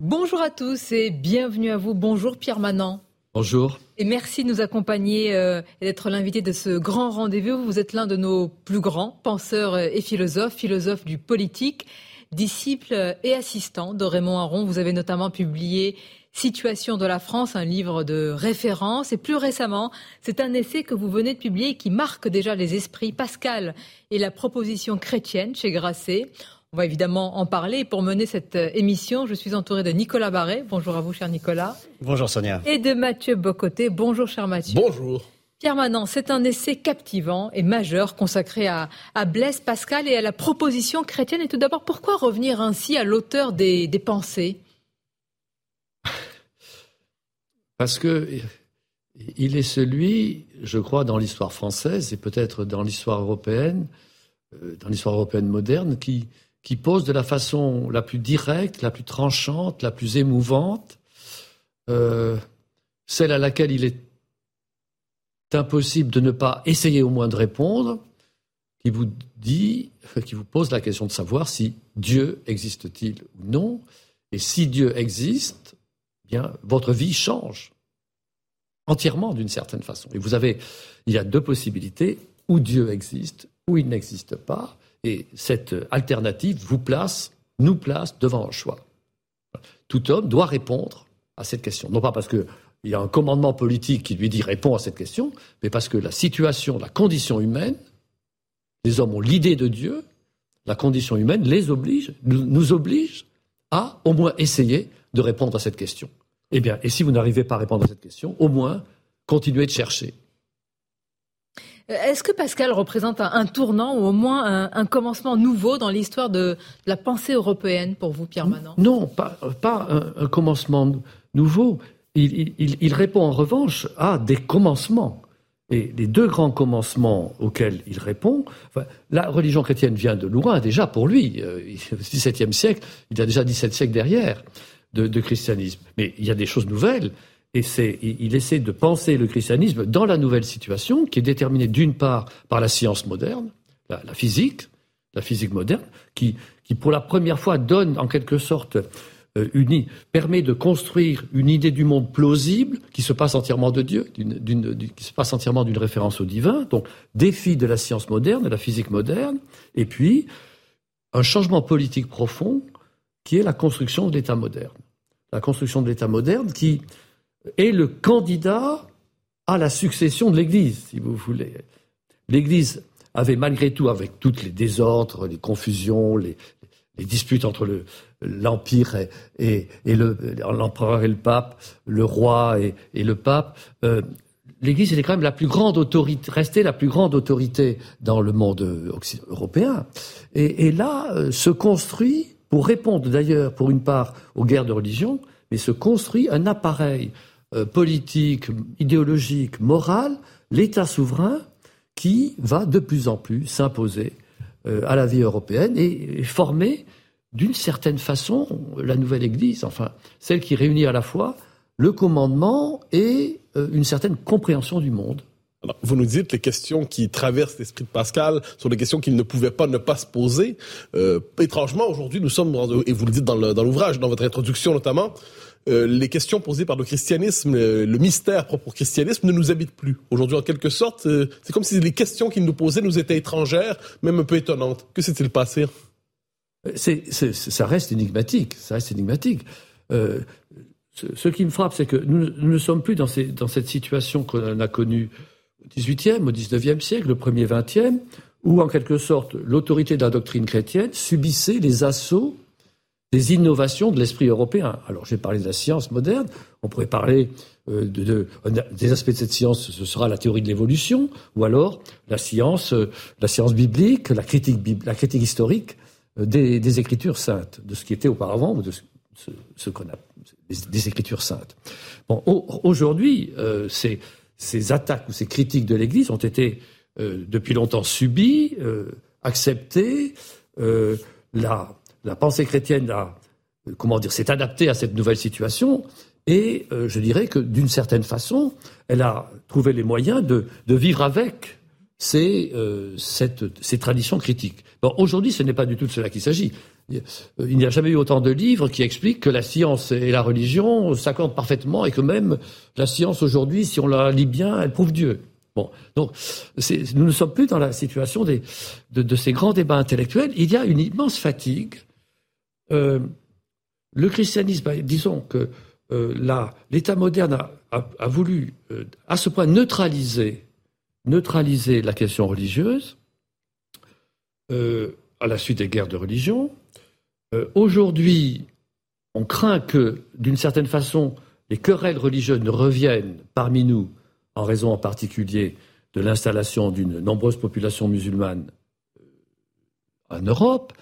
Bonjour à tous et bienvenue à vous. Bonjour Pierre Manant. Bonjour. Et merci de nous accompagner euh, et d'être l'invité de ce grand rendez-vous. Vous êtes l'un de nos plus grands penseurs et philosophes, philosophes du politique, disciple et assistant de Raymond Aron. Vous avez notamment publié Situation de la France, un livre de référence. Et plus récemment, c'est un essai que vous venez de publier qui marque déjà les esprits. Pascal et la proposition chrétienne chez Grasset. On va évidemment en parler. pour mener cette euh, émission, je suis entouré de Nicolas Barré. Bonjour à vous, cher Nicolas. Bonjour, Sonia. Et de Mathieu Bocoté. Bonjour, cher Mathieu. Bonjour. Pierre Manan, c'est un essai captivant et majeur consacré à, Blaise Pascal et à la proposition chrétienne. Et tout d'abord, pourquoi revenir ainsi à l'auteur des, des pensées? Parce que il est celui, je crois, dans l'histoire française et peut-être dans l'histoire européenne, euh, dans l'histoire européenne moderne, qui, qui pose de la façon la plus directe, la plus tranchante, la plus émouvante, euh, celle à laquelle il est impossible de ne pas essayer au moins de répondre, qui vous dit, qui vous pose la question de savoir si Dieu existe-t-il ou non, et si Dieu existe, bien votre vie change entièrement d'une certaine façon. Et vous avez, il y a deux possibilités, ou Dieu existe, ou il n'existe pas, et cette alternative vous place, nous place devant un choix. Tout homme doit répondre à cette question. Non pas parce qu'il y a un commandement politique qui lui dit répond à cette question, mais parce que la situation, la condition humaine, les hommes ont l'idée de Dieu, la condition humaine nous oblige à au moins essayer de répondre à cette question. Eh bien, et si vous n'arrivez pas à répondre à cette question, au moins continuez de chercher. Euh, est-ce que Pascal représente un, tournant ou au moins un, commencement nouveau dans l'histoire de, la pensée européenne pour vous, Pierre Manon Non, pas, un, commencement nouveau. Il, répond en revanche à des commencements. Et les deux grands commencements auxquels il répond, la religion chrétienne vient de loin déjà pour lui. Euh, au XVIIe siècle, il y a déjà 17 siècles derrière de christianisme. Mais il y a des choses nouvelles. Et il essaie de penser le christianisme dans la nouvelle situation, qui est déterminée d'une part par la science moderne, la, physique, la physique moderne, qui, qui, pour la première fois donne en quelque sorte euh, une, permet de construire une idée du monde plausible qui se passe entièrement de Dieu, qui se passe entièrement d'une référence au divin. Donc, défi de la science moderne, de la physique moderne, et puis un changement politique profond qui est la construction de l'État moderne. La construction de l'État moderne qui est le candidat à la succession de l'Église, si vous voulez. L'Église avait malgré tout, avec tous les désordres, les confusions, les, disputes entre l'Empire et, l'empereur et le pape, le roi et, le pape, euh, l'Église était quand même la plus grande autorité, restait la plus grande autorité dans le monde européen. Et, là, euh, se construit, pour répondre d'ailleurs, pour une part, aux guerres de religion, mais se construit un appareil politique, idéologique, morale, l'État souverain qui va de plus en plus s'imposer euh, à la vie européenne et, former d'une certaine façon la nouvelle Église, enfin celle qui réunit à la fois le commandement et euh, une certaine compréhension du monde. vous nous dites les questions qui traversent l'esprit de Pascal sont des questions qu'il ne pouvait pas ne pas se poser. étrangement, aujourd'hui, nous sommes, et vous le dites dans l'ouvrage, dans votre introduction notamment, euh, les questions posées par le christianisme, le, mystère propre au christianisme ne nous habite plus. Aujourd'hui, en quelque sorte, euh, c'est comme si les questions qu'il nous posait nous étaient étrangères, même un peu étonnantes. Que s'est-il passé Ça reste énigmatique. Ça reste énigmatique. Euh, ce, qui me frappe, c'est que nous, ne sommes plus dans, dans cette situation qu'on a connue au XVIIIe, au XIXe siècle, le premier XXe, où en quelque sorte l'autorité de la doctrine chrétienne subissait les assauts des innovations de l'esprit européen. Alors j'ai parlé de la science moderne, on pourrait parler euh, de, des aspects de cette science, ce sera la théorie de l'évolution, ou alors la science, euh, la science biblique, la critique, historique euh, des, Écritures saintes, de ce qui était auparavant, ou de ce, qu'on a des, Écritures saintes. Bon, aujourd'hui, ces, ces, attaques ou ces critiques de l'Église ont été depuis longtemps subies, acceptées. la la pensée chrétienne a, comment dire, s'est adaptée à cette nouvelle situation. Et euh, je dirais que d'une certaine façon, elle a trouvé les moyens de, vivre avec euh, ces traditions critiques. Bon, aujourd'hui, ce n'est pas du tout de cela qu'il s'agit. Il n'y a jamais eu autant de livres qui expliquent que la science et la religion s'accordent parfaitement et que même la science aujourd'hui, si on la lit bien, elle prouve Dieu. Bon, nous ne sommes plus dans la situation de, ces grands débats intellectuels. Il y a une immense fatigue. Euh, le christianisme, bah, disons que euh, l'État moderne a, voulu euh, à ce point neutraliser, neutraliser la question religieuse à la suite des guerres de religion. Aujourd'hui, on craint que, d'une certaine façon, les querelles religieuses ne reviennent parmi nous en raison en particulier de l'installation d'une nombreuse population musulmane en Europe,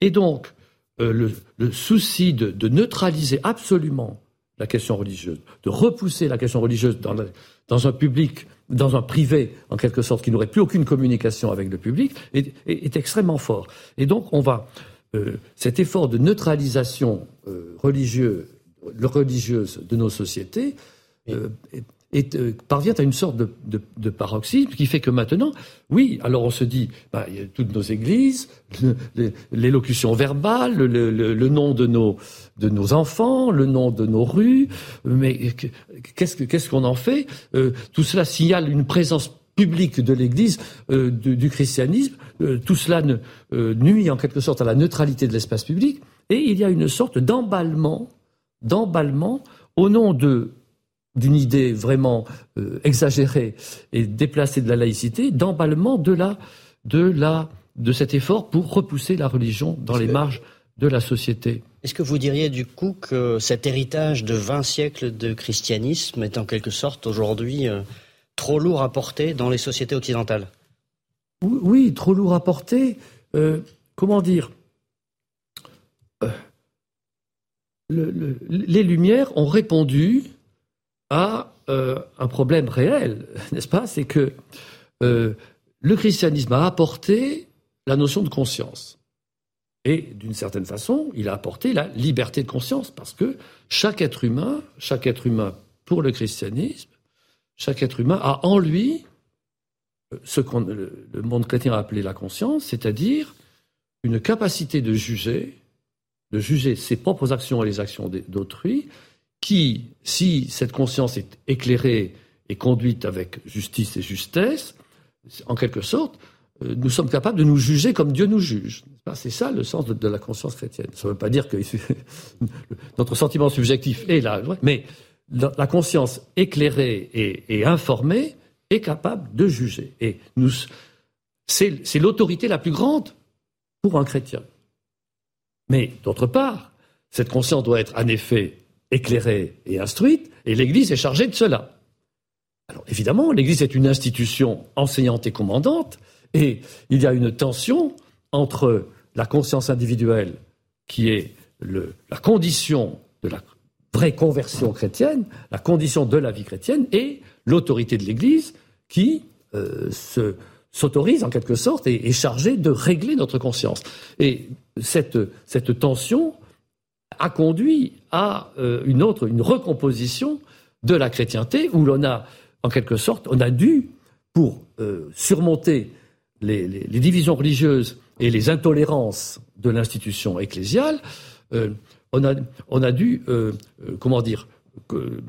et donc euh, le, souci de, neutraliser absolument la question religieuse, de repousser la question religieuse dans, un public, dans un privé, en quelque sorte, qui n'aurait plus aucune communication avec le public, est, extrêmement fort. Et donc, on va, euh, cet effort de neutralisation religieuse de nos sociétés et euh, parvient à une sorte de, paroxysme qui fait que maintenant, oui, alors on se dit, bah, il y a toutes nos églises, l'élocution verbale, le, nom de nos, de nos enfants, le nom de nos rues, mais qu'est-ce qu'on en fait? Euh, Tout cela signale une présence publique de l'Église, euh, du, christianisme. Euh, tout cela nuit en quelque sorte à la neutralité de l'espace public, et il y a une sorte d'emballement, d'emballement au nom de d'une idée vraiment euh, exagérée et déplacée de la laïcité, d'emballement de la, de la, de cet effort pour repousser la religion dans les marges de la société. Est-ce que vous diriez du coup que cet héritage de 20 siècles de christianisme est en quelque sorte aujourd'hui euh, trop lourd à porter dans les sociétés occidentales? Oui, trop lourd à porter. Euh, comment dire Les Lumières ont répondu à euh, un problème réel, n'est-ce pas? C'est que euh, le christianisme a apporté la notion de conscience. Et d'une certaine façon, il a apporté la liberté de conscience, parce que chaque être humain, chaque être humain pour le christianisme, chaque être humain a en lui euh, ce que le monde chrétien a appelé la conscience, c'est-à-dire une capacité de juger, de juger ses propres actions et les actions d'autrui, qui, si cette conscience est éclairée et conduite avec justice et justesse, en quelque sorte, euh, nous sommes capables de nous juger comme Dieu nous juge. C'est ça le sens de, la conscience chrétienne. Ça ne veut pas dire que notre sentiment subjectif est là, mais la conscience éclairée et, informée est capable de juger. Et c'est l'autorité la plus grande pour un chrétien. Mais d'autre part, cette conscience doit être en effet éclairée et instruite, et l'Église est chargée de cela. Alors évidemment, l'Église est une institution enseignante et commandante, et il y a une tension entre la conscience individuelle, qui est la condition de la vraie conversion chrétienne, la condition de la vie chrétienne, et l'autorité de l'Église, qui euh, s'autorise en quelque sorte et est chargée de régler notre conscience. Et cette, cette tension a conduit à euh, une autre, une recomposition de la chrétienté, où l'on a, en quelque sorte, on a dû, pour euh, surmonter les, divisions religieuses et les intolérances de l'institution ecclésiale, euh, on, a, dû, comment dire,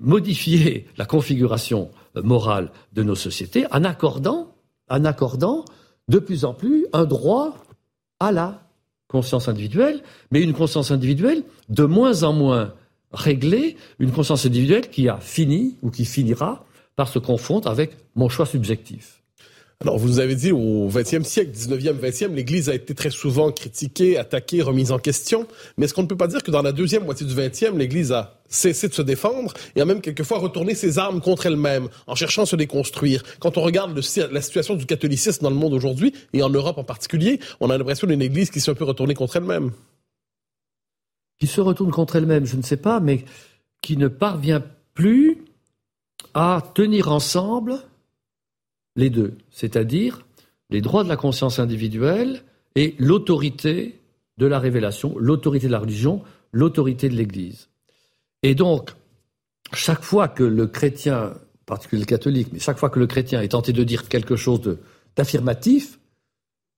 modifier la configuration morale de nos sociétés en accordant, en accordant de plus en plus un droit à la conscience individuelle, mais une conscience individuelle de moins en moins réglée, une conscience individuelle qui a fini ou qui finira par se confondre avec mon choix subjectif. Alors, vous nous avez dit, au XXe siècle, 19e, 20e, l'Église a été très souvent critiquée, attaquée, remise en question. Mais est-ce qu'on ne peut pas dire que dans la deuxième moitié du XXe, l'Église a cessé de se défendre et a même quelquefois retourné ses armes contre elle-même en cherchant à se déconstruire? Quand on regarde la situation du catholicisme dans le monde aujourd'hui, et en Europe en particulier, on a l'impression d'une Église qui s'est un peu contre elle-même. Qui se retourne contre elle-même, je ne sais pas, mais qui ne parvient plus à tenir ensemble les deux, c'est-à-dire les droits de la conscience individuelle et l'autorité de la révélation, l'autorité de la religion, l'autorité de l'Église. Et donc, chaque fois que le chrétien, en particulier le catholique, mais chaque fois que le chrétien est tenté de dire quelque chose d'affirmatif,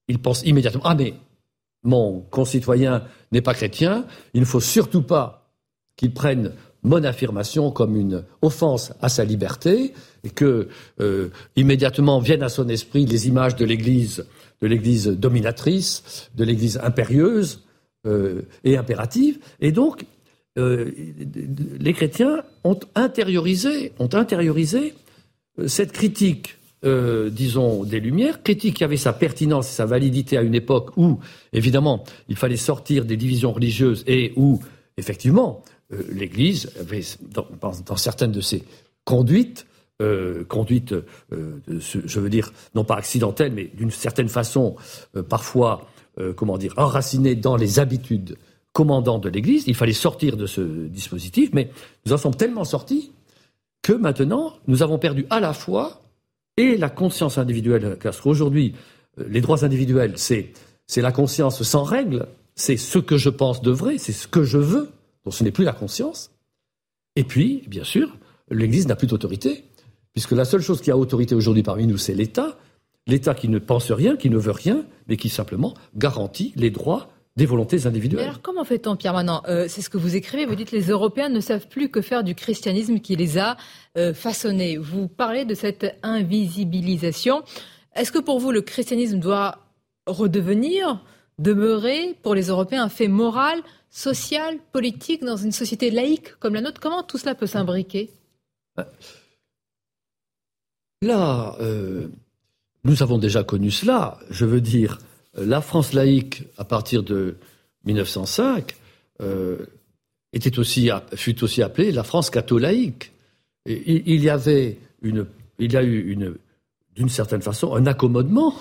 il pense immédiatement Ah, mais mon concitoyen n'est pas chrétien, il ne faut surtout pas qu'il prenne mon affirmation comme une offense à sa liberté et que euh, immédiatement viennent à son esprit les images de l'Église, dominatrice, de l'Église impérieuse euh, et impérative. Et donc, euh, les chrétiens ont intériorisé, cette critique disons, des Lumières, critique qui avait sa pertinence et sa validité à une époque où, évidemment, il fallait sortir des divisions religieuses et où, effectivement, l'Église avait, dans, certaines de ses conduites, euh, conduites, je veux dire, non pas accidentelles, mais d'une certaine façon, parfois, comment dire, enracinées dans les habitudes commandantes de l'Église, il fallait sortir de ce dispositif, mais nous en sommes tellement sortis que maintenant, nous avons perdu à la fois et la conscience individuelle. Parce qu'aujourd'hui, euh, les droits individuels, c'est, la conscience sans règle, c'est ce que je pense de vrai, c'est ce que je veux, donc ce n'est plus la conscience. Et puis, bien sûr, l'Église n'a plus d'autorité, puisque la seule chose qui a autorité aujourd'hui parmi nous, c'est l'État. L'État qui ne pense rien, qui ne veut rien, mais qui simplement garantit les droits des volontés individuelles. alors comment fait-on, Pierre Manant euh, C'est ce que vous écrivez, vous dites les Européens ne savent plus que faire du christianisme qui les a euh, façonnés. Vous parlez de cette invisibilisation. Est-ce que pour vous le christianisme doit redevenir, demeurer pour les Européens un fait moral, social, politique dans une société laïque comme la nôtre Comment tout cela peut s'imbriquer? Là, euh, nous avons déjà connu cela. Je veux dire, la France laïque, à partir de 1905, euh, était aussi, fut aussi appelée la France catholaïque. il, y avait une, il y a eu une, d'une certaine façon, un accommodement,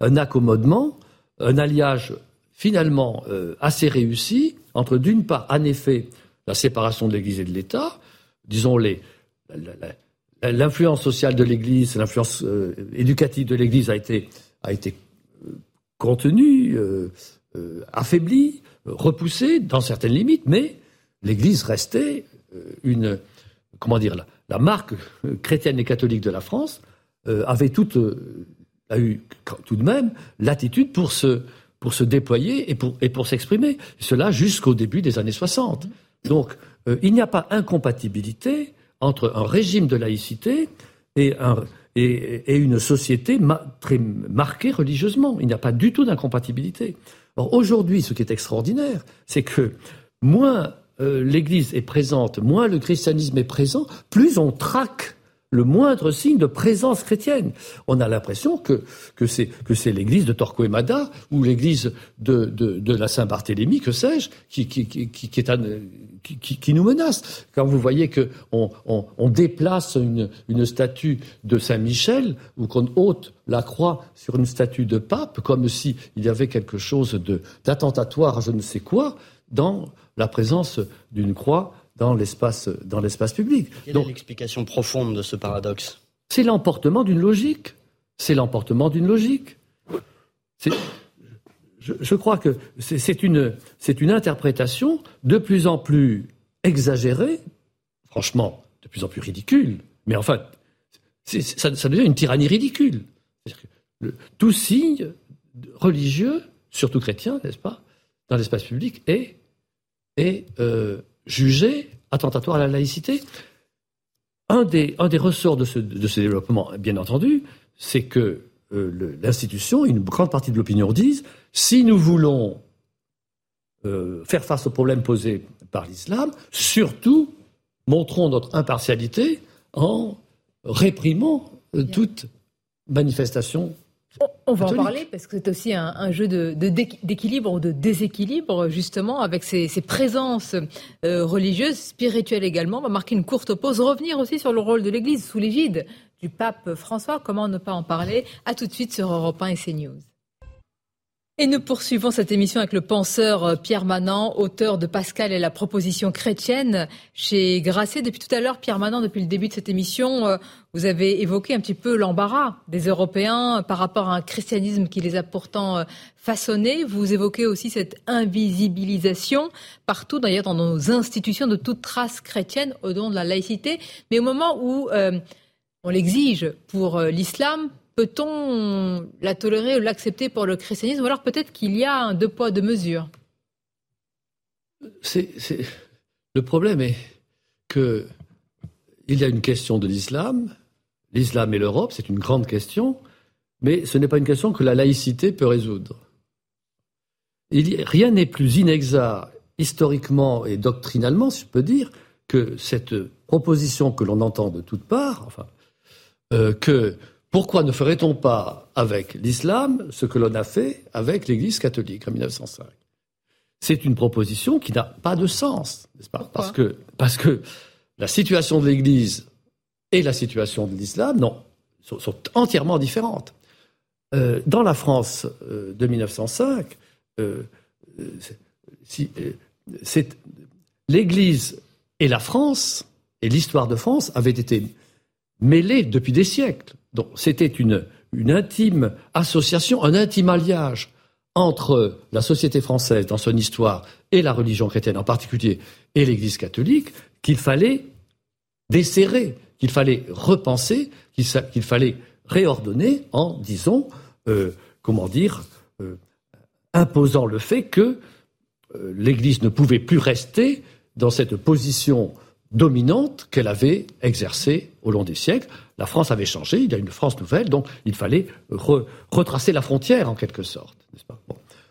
un accommodement, un alliage finalement euh, assez réussi entre, d'une part, en effet, la séparation de l'Église et de l'État, disons les, l'influence sociale de l'Église, l'influence euh, éducative de l'Église a été, a été euh, euh, affaibli, repoussé dans certaines limites, mais l'Église restait une, comment dire, la, marque chrétienne et catholique de la France avait toute, a eu tout de même l'attitude pour se, pour se déployer et pour, et pour s'exprimer. Cela jusqu'au début des années 60. Donc, il n'y a pas incompatibilité entre un régime de laïcité et un, et, une société très marquée religieusement. Il n'y a pas du tout d'incompatibilité. Aujourd'hui, ce qui est extraordinaire, c'est que moins euh, l'Église est présente, moins le christianisme est présent, plus on traque le moindre signe de présence chrétienne. On a l'impression que, que c'est, que c'est l'église de Torquemada ou l'église de, de, de, la Saint-Barthélemy, que sais-je, qui, qui, qui, qui, nous menace. Quand vous voyez qu'on on, on, déplace une, une statue de Saint-Michel ou qu'on ôte la croix sur une statue de pape, comme s'il y avait quelque chose de, d'attentatoire je ne sais quoi, dans la présence d'une croix dans l'espace, dans l'espace public. Quelle est l'explication profonde de ce paradoxe? C'est l'emportement d'une logique. C'est l'emportement d'une logique. Je, crois que c'est une, une interprétation de plus en plus exagérée, franchement, de plus en plus ridicule. Mais enfin, ça, ça, devient une tyrannie ridicule. Que tout signe religieux, surtout chrétien, n'est-ce pas, dans l'espace public, est, est euh, jugé attentatoire à la laïcité. Un des, un des ressorts de ce, de ce développement, bien entendu, c'est que euh, l'institution, une grande partie de l'opinion disent, si nous voulons euh, faire face aux problèmes posés par l'islam, surtout montrons notre impartialité en réprimant euh, toute manifestation on va en parler parce que c'est aussi un, jeu d'équilibre ou de déséquilibre justement avec ces, présences euh, religieuses, spirituelles également. On va marquer une courte pause, revenir aussi sur le rôle de l'Église sous l'égide du pape François. Comment ne pas en parler? À tout de suite sur Europe 1 et CNews. Et nous poursuivons cette émission avec le penseur euh, Pierre Manant, auteur de Pascal et la proposition chrétienne chez Grasset. Depuis tout à l'heure, Pierre Manant, depuis le début de cette émission, euh, vous avez évoqué un petit peu l'embarras des Européens par rapport à un christianisme qui les a pourtant euh, façonnés. Vous évoquez aussi cette invisibilisation partout, d'ailleurs dans nos institutions, de toute trace chrétienne au nom de la laïcité. Mais au moment où on l'exige pour l'islam, peut-on la tolérer ou l'accepter pour le christianisme Ou alors peut-être qu'il y a un deux poids, deux mesures? Le problème est qu'il y a une question de l'islam. L'islam et l'Europe, c'est une grande question, mais ce n'est pas une question que la laïcité peut résoudre. rien n'est plus inexact historiquement et doctrinalement, si je peux dire, que cette proposition que l'on entend de toutes parts, enfin, euh, que pourquoi ne ferait-on pas avec l'islam ce que l'on a fait avec l'Église catholique en 1905 C'est une proposition qui n'a pas de sens, n'est-ce pas? Parce que, parce que la situation de l'Église et la situation de l'islam non, sont, entièrement différentes. Euh, dans la France euh, de 1905, si, l'Église et la France et l'histoire de France avaient été mêlées depuis des siècles. Donc c'était une, intime association, un intime alliage entre la société française dans son histoire et la religion chrétienne en particulier et l'Église catholique qu'il fallait desserrer, qu'il fallait repenser, qu'il fallait réordonner en, disons, euh, comment dire, euh, imposant le fait que euh, l'Église ne pouvait plus rester dans cette position dominante qu'elle avait exercée au long des siècles. La France avait changé, il y a une France nouvelle, donc il fallait retracer la frontière en quelque sorte.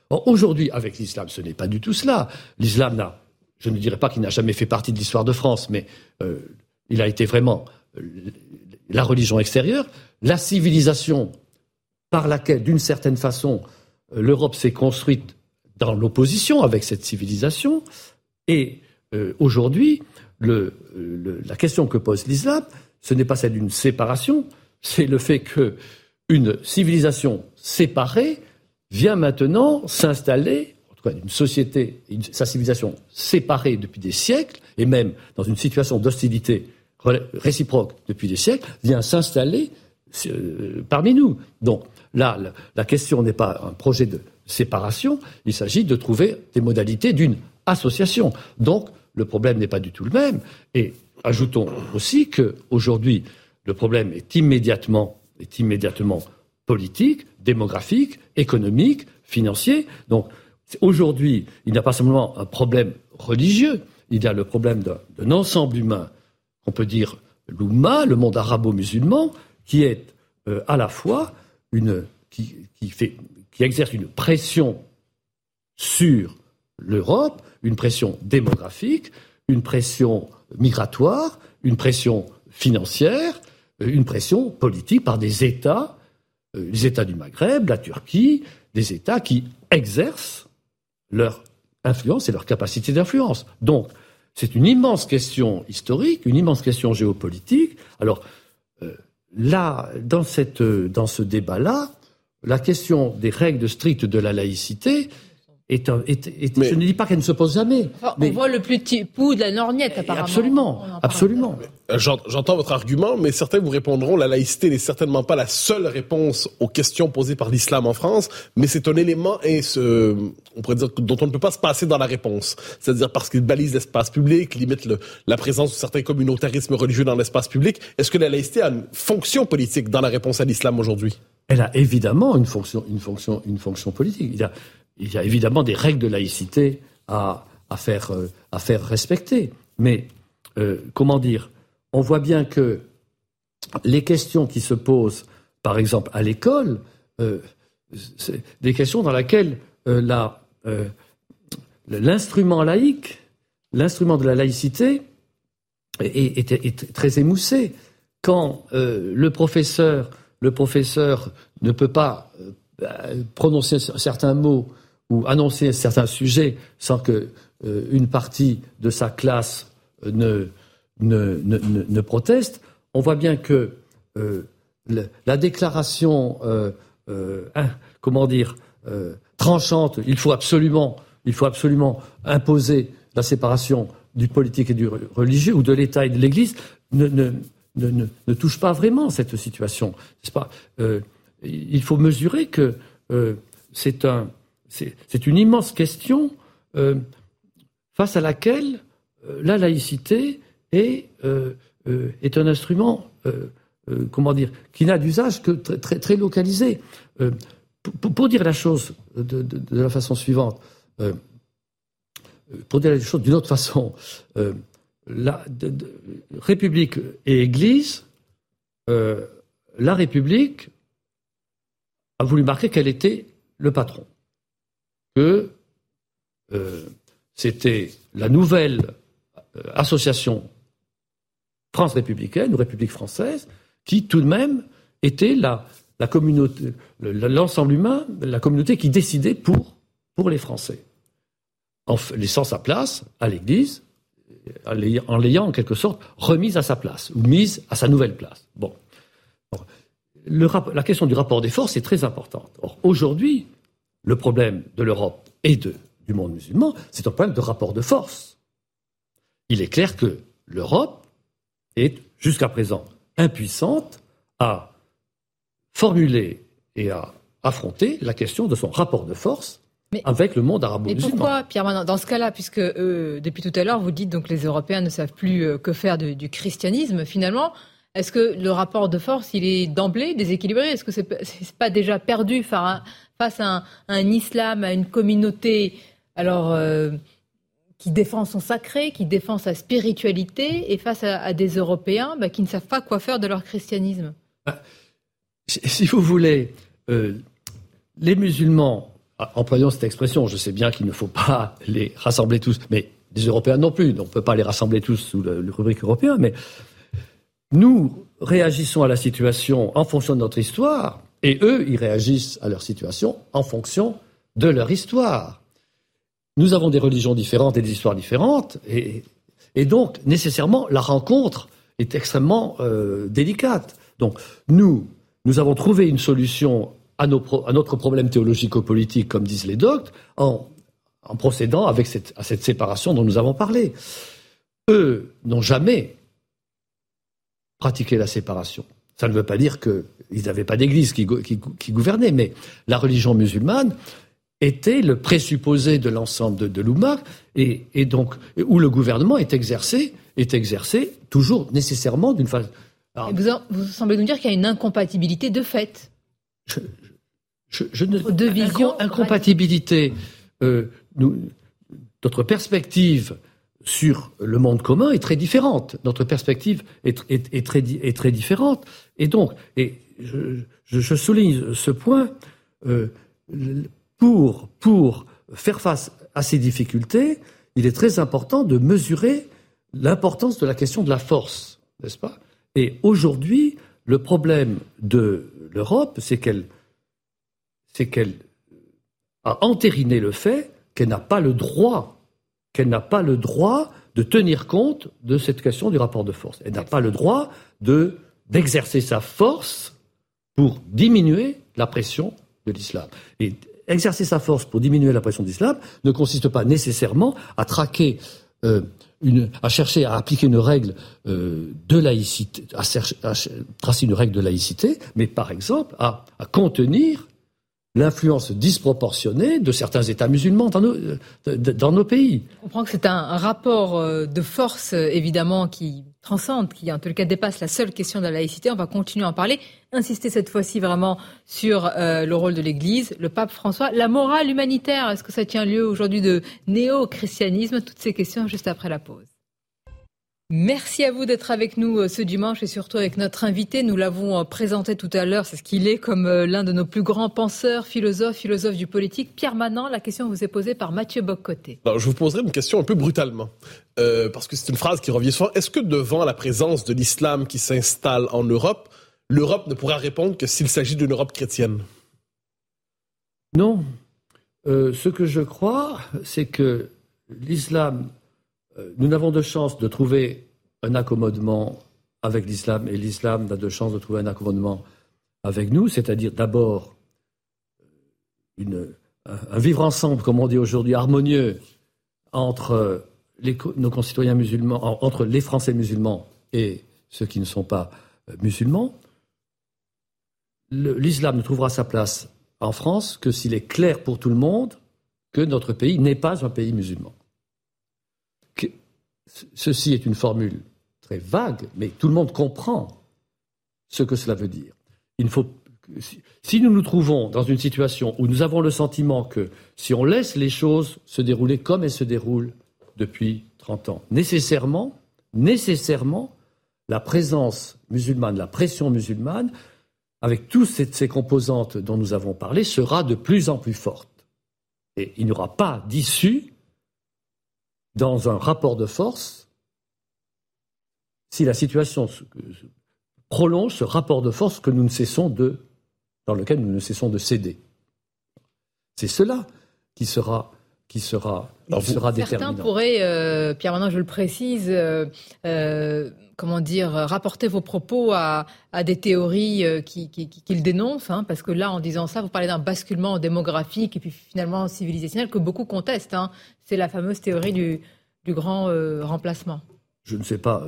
Aujourd'hui, avec l'islam, ce n'est pas du tout cela. L'islam n'a, je ne dirais pas qu'il n'a jamais fait partie de l'histoire de France, mais euh, il a été vraiment euh, la religion extérieure, la civilisation par laquelle, d'une certaine façon, l'Europe s'est construite dans l'opposition avec cette civilisation. Et euh, aujourd'hui, la question que pose l'islam, ce n'est pas celle d'une séparation, c'est le fait que une civilisation séparée vient maintenant s'installer, en tout cas une société, sa civilisation séparée depuis des siècles, et même dans une situation d'hostilité réciproque depuis des siècles, vient s'installer euh, parmi nous. Donc là, la question n'est pas un projet de séparation, il s'agit de trouver des modalités d'une association. Donc, le problème n'est pas du tout le même. Et ajoutons aussi qu'aujourd'hui, le problème est immédiatement, est immédiatement politique, démographique, économique, financier. Donc, aujourd'hui, il n'y a pas simplement un problème religieux, il y a le problème d'un ensemble humain, qu'on peut dire l'Oumma, le monde arabo-musulman, qui est euh, à la fois une, qui, qui, fait, qui exerce une pression sur l'Europe, une pression démographique, une pression migratoire, une pression financière, euh, une pression politique par des États, euh, les États du Maghreb, la Turquie, des États qui exercent leur influence et leur capacité d'influence. Donc, c'est une immense question historique, une immense question géopolitique. Alors, euh, là, dans, dans ce débat-là, la question des règles strictes de la laïcité est, je ne dis pas qu'elle ne se pose jamais. mais, on voit le petit pouls de la lorgnette, apparemment. Absolument, absolument. Euh, j'entends votre argument, mais certains vous répondront la laïcité n'est certainement pas la seule réponse aux questions posées par l'islam en France, mais c'est un élément et ce, on pourrait dire, dont on ne peut pas se passer dans la réponse. C'est-à-dire parce qu'il balise l'espace public, limite le, la présence de certains communautarismes religieux dans l'espace public. Est-ce que la laïcité a une fonction politique dans la réponse à l'islam aujourd'hui? Elle a évidemment une fonction, une fonction, une fonction politique. Il y a, il y a évidemment des règles de laïcité à, euh, faire, respecter. Mais, euh, comment dire, on voit bien que les questions qui se posent, par exemple, à l'école, euh, c'est des questions dans lesquelles l'instrument laïque, l'instrument de la laïcité, est, est, très émoussé. Quand le professeur, le professeur ne peut pas prononcer certains mots ou annoncer certains sujets sans que euh, une partie de sa classe euh, ne, ne, ne, proteste, on voit bien que euh, la déclaration, hein, comment dire, tranchante, il faut absolument, il faut absolument imposer la séparation du politique et du religieux ou de l'État et de l'Église, ne, ne, ne, ne, touche pas vraiment cette situation. Pas? Il faut mesurer que c'est un, c'est une immense question euh, face à laquelle euh, la laïcité est, euh, un instrument comment dire, qui n'a d'usage que très, très, localisé. Pour, dire la chose de, la façon suivante, pour dire la chose d'une autre façon, la République et Église, la République a voulu marquer qu'elle était le patron, que euh, c'était la nouvelle euh, association France républicaine ou République française qui tout de même était l'ensemble humain, la communauté qui décidait pour, pour les Français, en laissant sa place à l'Église, en l'ayant en quelque sorte remise à sa place ou mise à sa nouvelle place. Bon la question du rapport des forces est très importante. Or, aujourd'hui, le problème de l'Europe et du monde musulman, c'est un problème de rapport de force. Il est clair que l'Europe est, jusqu'à présent, impuissante à formuler et à affronter la question de son rapport de force avec le monde arabo-musulman. Et pourquoi, Pierre dans ce cas-là, puisque euh, depuis tout à l'heure, vous dites donc les Européens ne savent plus euh, que faire du christianisme, finalement, est-ce que le rapport de force, il est d'emblée déséquilibré? Est-ce que c'est n'est pas déjà perdu face à un, islam, à une communauté euh, qui défend son sacré, qui défend sa spiritualité, et face à, des Européens bah, qui ne savent pas quoi faire de leur christianisme. Ah, Si vous voulez, euh, les musulmans, ah, employons cette expression, je sais bien qu'il ne faut pas les rassembler tous, mais les Européens non plus, on ne peut pas les rassembler tous sous le, le rubrique européen, mais nous réagissons à la situation en fonction de notre histoire, et eux, ils réagissent à leur situation en fonction de leur histoire. Nous avons des religions différentes et des histoires différentes, et, donc, nécessairement, la rencontre est extrêmement euh, délicate. Donc, nous, nous avons trouvé une solution à, notre problème théologico-politique, comme disent les doctes, en, procédant avec à cette séparation dont nous avons parlé. Eux n'ont jamais pratiquer la séparation. Ça ne veut pas dire qu'ils n'avaient pas d'église qui, gouvernait, mais la religion musulmane était le présupposé de l'ensemble de, de l'Oumma, et, donc où le gouvernement est exercé, est exercé toujours nécessairement d'une façon. Vous, semblez nous dire qu'il y a une incompatibilité de fait. Je, ne, de vision. Incompatibilité. Euh, notre perspective sur le monde commun est très différente. Notre perspective est, très, est très, différente. Et donc, et je, souligne ce point, euh, pour, pour faire face à ces difficultés, il est très important de mesurer l'importance de la question de la force, n'est-ce pas? Et aujourd'hui, le problème de l'Europe, c'est qu'elle c'est qu'elle a entériné le fait qu'elle n'a pas le droit qu'elle n'a pas le droit de tenir compte de cette question du rapport de force. Elle n'a pas le droit de, d'exercer sa force pour diminuer la pression de l'islam. Et exercer sa force pour diminuer la pression de l'islam ne consiste pas nécessairement à traquer euh, à chercher à appliquer une règle euh, de laïcité, à, tracer une règle de laïcité, mais par exemple à contenir l'influence disproportionnée de certains États musulmans dans nos, nos pays. On comprend que c'est un, rapport euh, de force, euh, évidemment, qui transcende, qui en tout cas dépasse la seule question de la laïcité. On va continuer à en parler, insister cette fois-ci vraiment sur euh, le rôle de l'Église, le pape François, la morale humanitaire. Est-ce que ça tient lieu aujourd'hui de néo-christianisme? Toutes ces questions juste après la pause. Merci à vous d'être avec nous euh, ce dimanche et surtout avec notre invité. Nous l'avons euh, présenté tout à l'heure, c'est ce qu'il est comme euh, l'un de nos plus grands penseurs, philosophes, philosophes du politique. Pierre Manant, la question vous est posée par Mathieu Boccoté. je vous poserai une question un peu brutalement, parce que c'est une phrase qui revient souvent. Est-ce que devant la présence de l'islam qui s'installe en Europe, l'Europe ne pourra répondre que s'il s'agit d'une Europe chrétienne? Non. ce que je crois, c'est que l'islam nous n'avons de chance de trouver un accommodement avec l'islam et l'islam n'a de chance de trouver un accommodement avec nous, c'est-à-dire d'abord un vivre ensemble, comme on dit aujourd'hui, harmonieux entre nos concitoyens musulmans, entre les Français musulmans et ceux qui ne sont pas euh, musulmans. L'islam ne trouvera sa place en France que s'il est clair pour tout le monde que notre pays n'est pas un pays musulman ceci est une formule très vague, mais tout le monde comprend ce que cela veut dire. Il faut, si nous nous trouvons dans une situation où nous avons le sentiment que si on laisse les choses se dérouler comme elles se déroulent depuis 30 ans, nécessairement, nécessairement, la présence musulmane, la pression musulmane, avec toutes ces composantes dont nous avons parlé, sera de plus en plus forte. Et il n'y aura pas d'issue dans un rapport de force si la situation prolonge ce rapport de force que dans lequel nous ne cessons de céder. C'est cela qui sera qui sera, qui sera déterminant. Certains pourraient, euh, Pierre maintenant je le précise, euh, euh, comment dire, rapporter vos propos à, à des théories qui, qui, qui, le dénoncent, hein, parce que là, en disant ça, vous parlez d'un basculement démographique et puis finalement civilisationnel que beaucoup contestent. Hein. C'est la fameuse théorie du, du grand remplacement. Je ne sais pas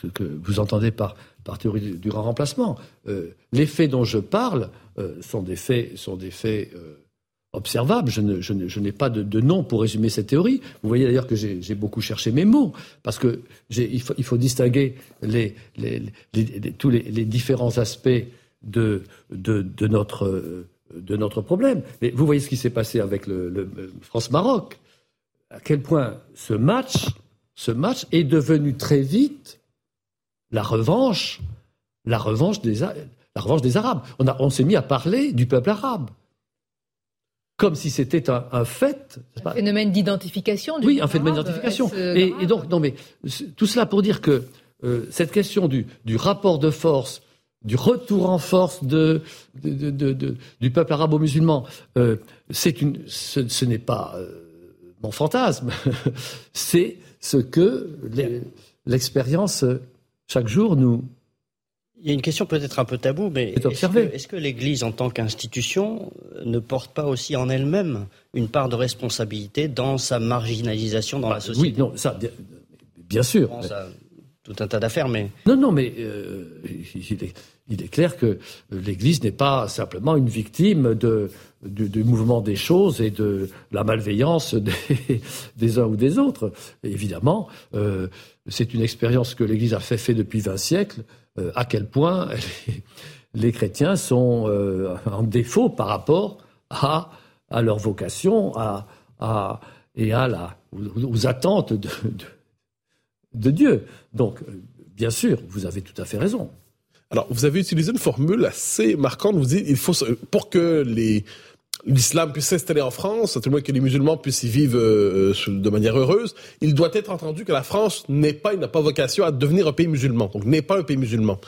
ce que vous entendez par, par théorie du, grand remplacement. les faits dont je parle sont des faits, sont des faits observable. Je, n'ai pas de, nom pour résumer cette théorie. Vous voyez d'ailleurs que j'ai, beaucoup cherché mes mots, parce que il faut, distinguer tous les, différents aspects de, notre, problème. Mais vous voyez ce qui s'est passé avec le, France-Maroc. À quel point ce match, est devenu très vite la revanche, la revanche des, Arabes. On s'est mis à parler du peuple arabe comme si c'était un, fait. Un phénomène d'identification. Oui, un phénomène d'identification. Et, donc, non, mais tout cela pour dire que euh, cette question du, du, rapport de force, du retour en force de, de, de, du peuple arabo-musulman, euh, une, ce, ce n'est pas euh, mon fantasme, c'est ce que l'expérience chaque jour nous, il y a une question peut-être un peu taboue, mais est-ce que, l'Église, en tant qu'institution, ne porte pas aussi en elle-même une part de responsabilité dans sa marginalisation dans la bah, société Oui, non, ça, bien sûr. tout un tas d'affaires, mais... Non, non, mais euh, il, est, clair que l'Église n'est pas simplement une victime de, du, mouvement des choses et de la malveillance des, uns ou des autres. évidemment, euh, c'est une expérience que l'Église a fait, fait depuis 20 siècles. Euh, à quel point les, chrétiens sont euh, en défaut par rapport à, à leur vocation à, à, et à la, aux, attentes de, de, Dieu. Donc, euh, bien sûr, vous avez tout à fait raison. Alors, vous avez utilisé une formule assez marquante. Vous dites, il faut, pour que les, l'islam puisse s'installer en France, à tout le moins que les musulmans puissent y vivre euh, de manière heureuse, il doit être entendu que la France n'est pas, n'a pas vocation à devenir un pays musulman. Donc n'est pas un pays musulman.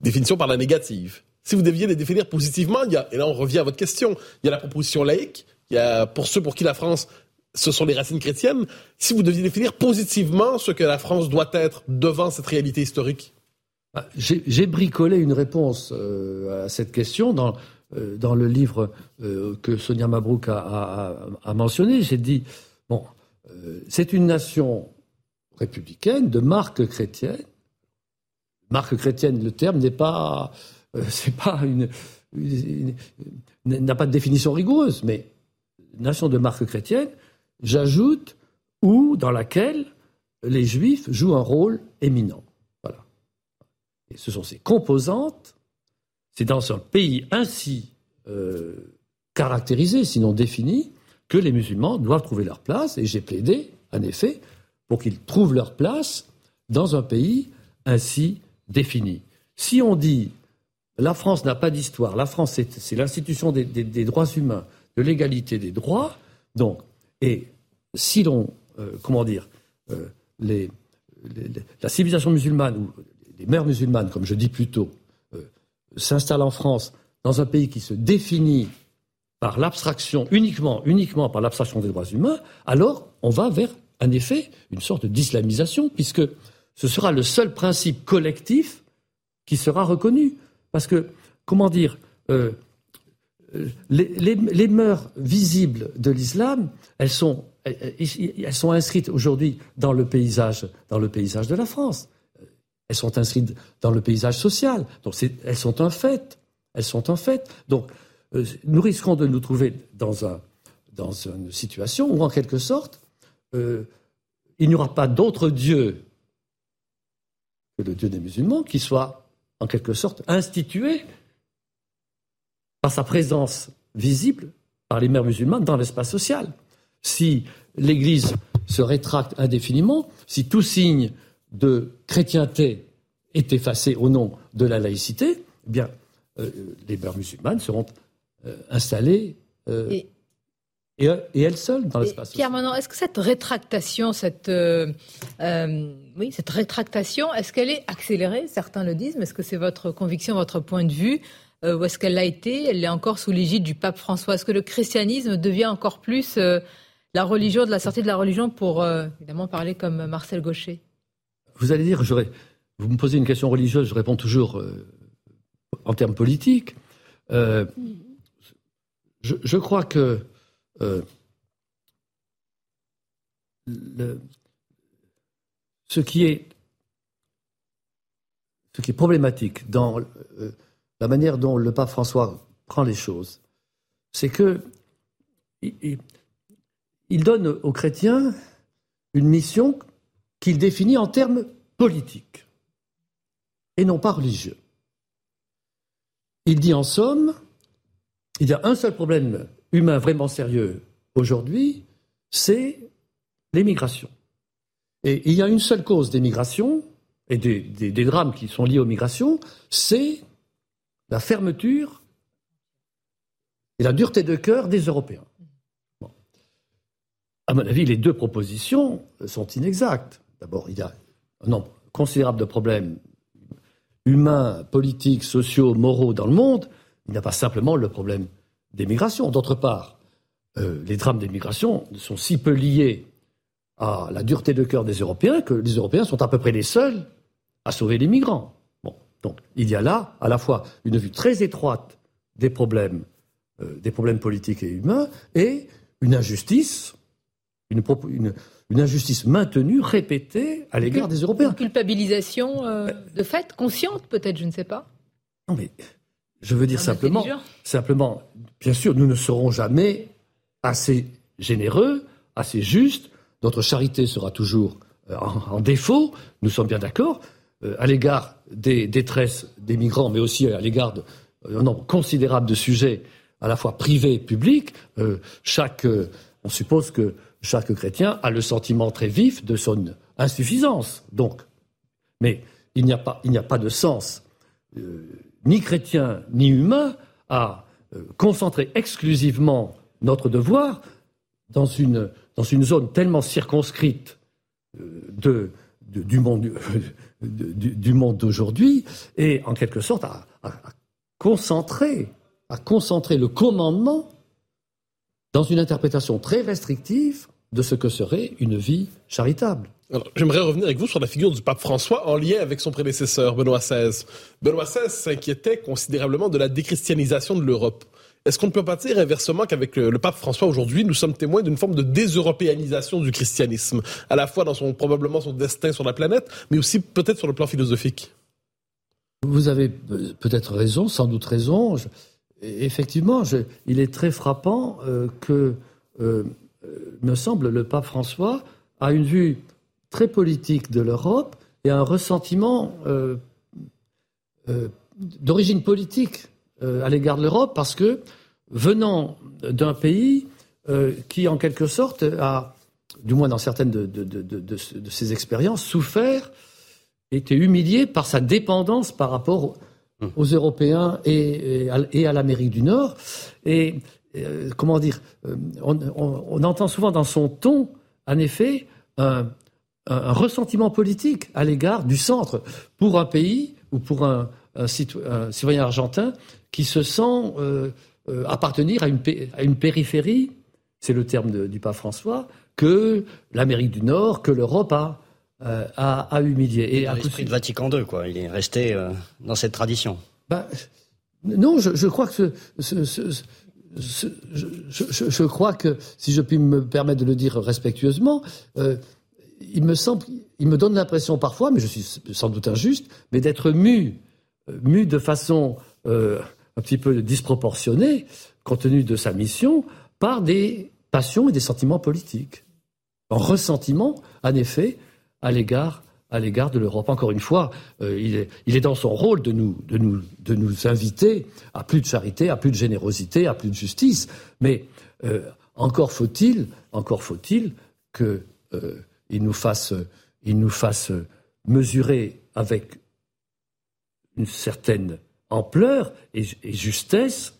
Définition par la négative. Si vous deviez les définir positivement, il y a, et là on revient à votre question, il y a la proposition laïque, il y a pour ceux pour qui la France ce sont les racines chrétiennes. Si vous deviez définir positivement ce que la France doit être devant cette réalité historique? Ah, j'ai bricolé une réponse euh, à cette question dans euh, dans le livre euh, que Sonia Mabrouk a, mentionné, j'ai dit, bon, euh, c'est une nation républicaine de marque chrétienne. Marque chrétienne, le terme n'est pas, c'est pas une, n'a pas de définition rigoureuse, mais nation de marque chrétienne, j'ajoute, ou dans laquelle les juifs jouent un rôle éminent. Voilà. Et ce sont ces composantes c'est dans un pays ainsi euh, caractérisé, sinon défini, que les musulmans doivent trouver leur place. Et j'ai plaidé, en effet, pour qu'ils trouvent leur place dans un pays ainsi défini. Si on dit la France n'a pas d'histoire, la France c'est l'institution des, droits humains, de l'égalité des droits, donc, et si l'on, euh, comment dire, euh, la civilisation musulmane, ou les mères musulmanes, comme je dis plutôt, s'installe en France dans un pays qui se définit par l'abstraction, uniquement, uniquement par l'abstraction des droits humains, alors on va vers, en effet, une sorte d'islamisation, puisque ce sera le seul principe collectif qui sera reconnu. Parce que, comment dire, euh, les, mœurs visibles de l'islam, elles sont, inscrites aujourd'hui dans le paysage de la France. Elles sont inscrites dans le paysage social. Donc elles sont un fait. Elles sont un fait. Donc euh, nous risquons de nous trouver dans, un, dans une situation où, en quelque sorte, euh, il n'y aura pas d'autre Dieu que le Dieu des musulmans qui soit en quelque sorte, institué par sa présence visible par les mères musulmanes dans l'espace social. Si l'Église se rétracte indéfiniment, si tout signe de chrétienté est effacé au nom de la laïcité, eh bien, euh, les mères musulmanes seront euh, installées euh, et, elles seules dans l'espace. Pierre est-ce que cette rétractation, cette, oui, cette rétractation, est-ce qu'elle est accélérée? Certains le disent, mais est-ce que c'est votre conviction, votre point de vue Ou est-ce qu'elle l'a été? Elle est encore sous l'égide du pape François? Est-ce que le christianisme devient encore plus la religion de la sortie de la religion pour, évidemment, parler comme Marcel Gaucher? Vous allez dire, vous me posez une question religieuse, je réponds toujours euh, en termes politiques. Euh, je, crois que euh, ce, qui est, problématique dans la manière dont le pape François prend les choses, c'est que il, il donne aux chrétiens une mission qu'il définit en termes politiques et non pas religieux. Il dit en somme, il y a un seul problème humain vraiment sérieux aujourd'hui, c'est l'émigration. Et il y a une seule cause d'émigration et des, drames qui sont liés aux migrations, c'est la fermeture et la dureté de cœur des Européens. À mon avis, les deux propositions sont inexactes. D'abord, il y a un nombre considérable de problèmes humains, politiques, sociaux, moraux dans le monde, il n'y a pas simplement le problème des migrations. D'autre part, euh, les drames des migrations sont si peu liés à la dureté de cœur des Européens que les Européens sont à peu près les seuls à sauver les migrants. Bon, donc il y a là à la fois une vue très étroite des problèmes, euh, des problèmes politiques et humains et une injustice, une, une, une injustice maintenue, répétée à l'égard des Européens. Une culpabilisation euh, de fait, consciente peut-être, je ne sais pas. Non, mais je veux dire simplement, simplement, bien sûr, nous ne serons jamais assez généreux, assez justes. Notre charité sera toujours euh, en, défaut. Nous sommes bien d'accord euh, à l'égard des détresses des migrants, mais aussi à l'égard d'un nombre considérable de sujets, à la fois privés et publics. chaque, on suppose que chaque chrétien a le sentiment très vif de son insuffisance. Donc, mais il n'y a pas, il a pas de sens euh, ni chrétien ni humain à euh, concentrer exclusivement notre devoir dans une, dans une zone tellement circonscrite euh, de, du monde du, monde d'aujourd'hui et en quelque sorte à, concentrer à concentrer le commandement dans une interprétation très restrictive de ce que serait une vie charitable. J'aimerais revenir avec vous sur la figure du pape François en lien avec son prédécesseur, Benoît XVI. Benoît XVI s'inquiétait considérablement de la déchristianisation de l'Europe. Est-ce qu'on ne peut pas dire inversement qu'avec le, pape François aujourd'hui, nous sommes témoins d'une forme de déseuropéanisation du christianisme, à la fois dans son probablement son destin sur la planète, mais aussi peut-être sur le plan philosophique? Vous avez peut-être raison, sans doute raison effectivement, il est très frappant euh, que, euh, me semble, le pape François a une vue très politique de l'Europe et un ressentiment euh, d'origine politique à l'égard de l'Europe parce que, venant d'un pays qui, en quelque sorte, a, du moins dans certaines de, ses expériences, souffert, été humilié par sa dépendance par rapport aux Européens et, à, l'Amérique du Nord. Et euh, comment dire, euh, on, entend souvent dans son ton, en effet, un, ressentiment politique à l'égard du centre pour un pays ou pour un, citoyen argentin qui se sent euh, appartenir à une, à une périphérie, c'est le terme du pape François, que l'Amérique du Nord, que l'Europe a euh, à, humilier. Et dans l'esprit de Vatican II, quoi. Il est resté euh, dans cette tradition. Bah, non, je, crois que ce, je, crois que, si je puis me permettre de le dire respectueusement, euh, il me semble, il me donne l'impression parfois, mais je suis sans doute injuste, mais d'être mu, mu de façon un petit peu disproportionnée, compte tenu de sa mission, par des passions et des sentiments politiques. En ressentiment, en effet, à l'égard de l'Europe. Encore une fois, euh, il, est, dans son rôle de nous, inviter à plus de charité, à plus de générosité, à plus de justice. Mais euh, encore faut-il, encore faut-il qu'il euh, nous fasse, il nous fasse mesurer avec une certaine ampleur et, justesse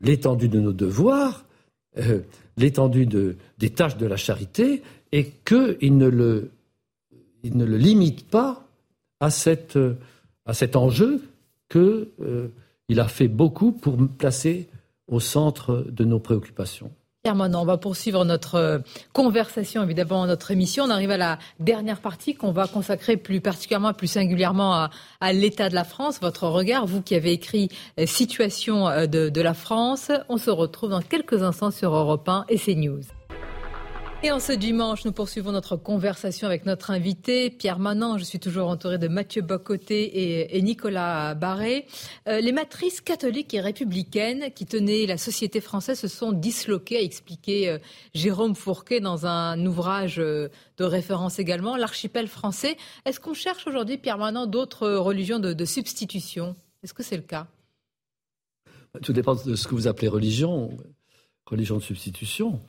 l'étendue de nos devoirs, l'étendue de, des tâches de la charité, et qu'il ne le, il ne le limite pas à, cette, à cet enjeu qu'il euh, a fait beaucoup pour placer au centre de nos préoccupations. Pierre on va poursuivre notre euh, conversation, évidemment, notre émission. On arrive à la dernière partie qu'on va consacrer plus particulièrement, plus singulièrement à, l'état de la France. Votre regard, vous qui avez écrit euh, Situation euh, de, de la France. On se retrouve dans quelques instants sur Europe 1 et CNews. Et en ce dimanche, nous poursuivons notre conversation avec notre invité, Pierre Manon. Je suis toujours entouré de Mathieu Bocoté et, Nicolas Barré. Euh, les matrices catholiques et républicaines qui tenaient la société française se sont disloquées, a expliqué euh, Jérôme Fourquet dans un ouvrage euh, de référence également, L'archipel français. Est-ce qu'on cherche aujourd'hui, Pierre Manon, d'autres religions de, substitution? Est-ce que c'est le cas? Tout dépend de ce que vous appelez religion. Religion de substitution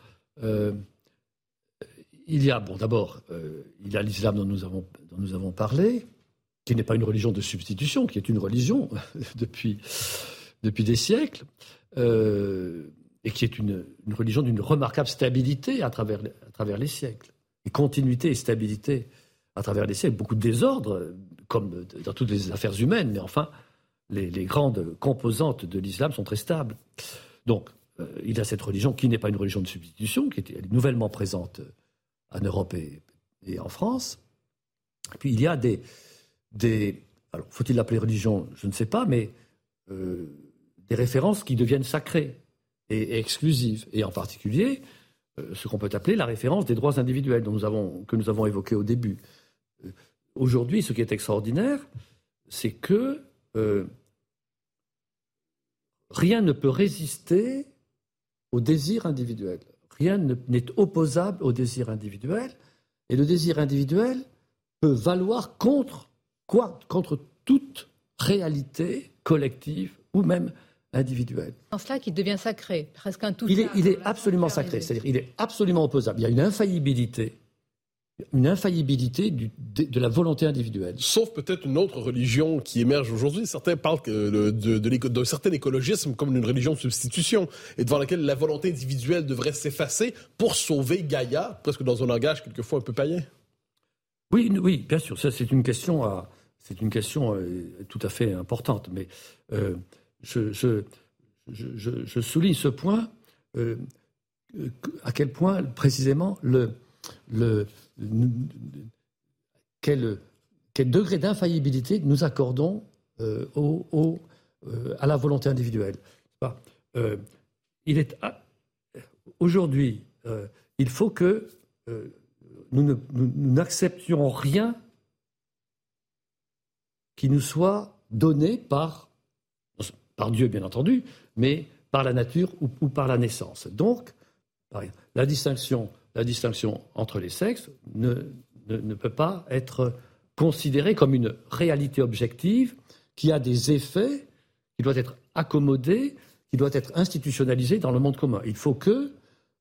il y a, bon, d'abord, euh, il y a l'islam dont nous avons, dont nous avons parlé, qui n'est pas une religion de substitution, qui est une religion depuis, depuis des siècles, euh, et qui est une, religion d'une remarquable stabilité à travers, à travers les siècles, et continuité et stabilité à travers les siècles. Beaucoup de désordre, comme dans toutes les affaires humaines, mais enfin, les, grandes composantes de l'islam sont très stables. Donc, euh, il y a cette religion qui n'est pas une religion de substitution, qui est nouvellement présente en Europe et, en France. puis il y a des, des alors faut-il l'appeler religion, je ne sais pas, mais euh, des références qui deviennent sacrées et, exclusives, et en particulier euh, ce qu'on peut appeler la référence des droits individuels dont nous avons, que nous avons évoqué au début. Euh, aujourd'hui, ce qui est extraordinaire, c'est que rien ne peut résister au désir individuel. Rien n'est opposable au désir individuel. Et le désir individuel peut valoir contre quoi? Contre toute réalité collective ou même individuelle. En cela qu'il devient sacré, presque un tout. Il est, il est absolument sacré, c'est-à-dire il est absolument opposable. Il y a une infaillibilité une infaillibilité de, la volonté individuelle. Sauf peut-être une autre religion qui émerge aujourd'hui. Certains parlent d'un certain écologisme comme une religion de substitution et devant laquelle la volonté individuelle devrait s'effacer pour sauver Gaïa, presque dans un langage quelquefois un peu païen. Oui, oui, bien sûr. Ça, c'est une question, c'est une question euh, tout à fait importante. Mais euh, je, je, souligne ce point, euh, à quel point précisément le, le, quel, quel degré d'infaillibilité nous accordons euh, au, euh, à la volonté individuelle. Euh, il est aujourd'hui, il faut que nous n'acceptions rien qui nous soit donné par, par Dieu, bien entendu, mais par la nature ou par la naissance. Donc, la distinction la distinction entre les sexes ne, peut pas être considérée comme une réalité objective qui a des effets, qui doit être accommodée, qui doit être institutionnalisée dans le monde commun. Il faut que